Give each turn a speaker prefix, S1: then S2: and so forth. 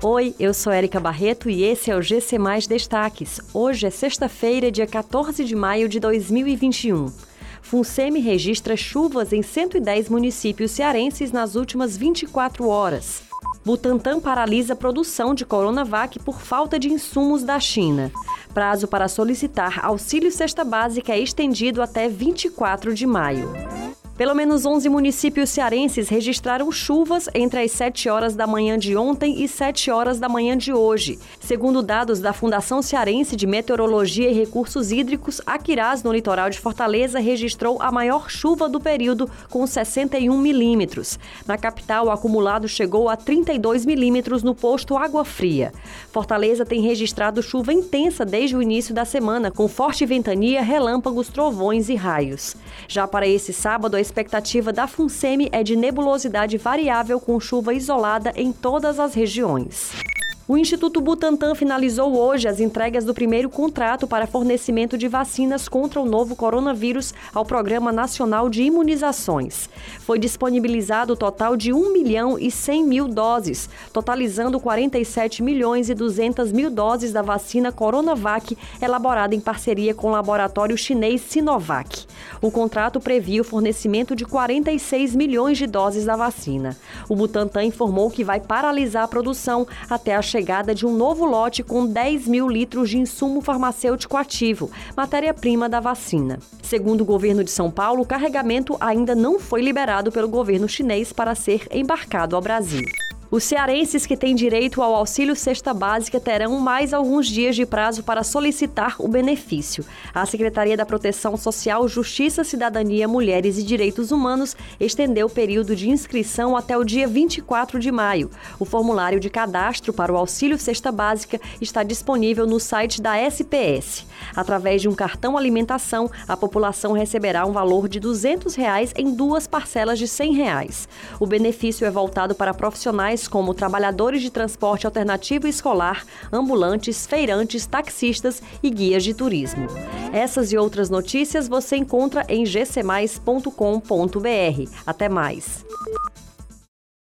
S1: Oi, eu sou Érica Barreto e esse é o GC Mais Destaques. Hoje é sexta-feira, dia 14 de maio de 2021. FUNSEMI registra chuvas em 110 municípios cearenses nas últimas 24 horas. Butantan paralisa a produção de Coronavac por falta de insumos da China. Prazo para solicitar auxílio cesta básica é estendido até 24 de maio. Pelo menos 11 municípios cearenses registraram chuvas entre as 7 horas da manhã de ontem e 7 horas da manhã de hoje. Segundo dados da Fundação Cearense de Meteorologia e Recursos Hídricos, Aquirás, no litoral de Fortaleza, registrou a maior chuva do período, com 61 milímetros. Na capital, o acumulado chegou a 32 milímetros no posto Água Fria. Fortaleza tem registrado chuva intensa desde o início da semana, com forte ventania, relâmpagos, trovões e raios. Já para esse sábado, a expectativa da FUNSEMI é de nebulosidade variável com chuva isolada em todas as regiões. O Instituto Butantan finalizou hoje as entregas do primeiro contrato para fornecimento de vacinas contra o novo coronavírus ao Programa Nacional de Imunizações. Foi disponibilizado o total de 1 milhão e 100 mil doses, totalizando 47 milhões e 200 mil doses da vacina Coronavac, elaborada em parceria com o laboratório chinês Sinovac. O contrato previa o fornecimento de 46 milhões de doses da vacina. O Butantan informou que vai paralisar a produção até a chegada chegada de um novo lote com 10 mil litros de insumo farmacêutico ativo, matéria-prima da vacina. Segundo o governo de São Paulo, o carregamento ainda não foi liberado pelo governo chinês para ser embarcado ao Brasil. Os cearenses que têm direito ao auxílio cesta básica terão mais alguns dias de prazo para solicitar o benefício. A Secretaria da Proteção Social, Justiça, Cidadania, Mulheres e Direitos Humanos estendeu o período de inscrição até o dia 24 de maio. O formulário de cadastro para o auxílio cesta básica está disponível no site da SPS. Através de um cartão alimentação, a população receberá um valor de 200 reais em duas parcelas de 100 reais. O benefício é voltado para profissionais como trabalhadores de transporte alternativo escolar, ambulantes, feirantes, taxistas e guias de turismo. Essas e outras notícias você encontra em gcmais.com.br. Até mais.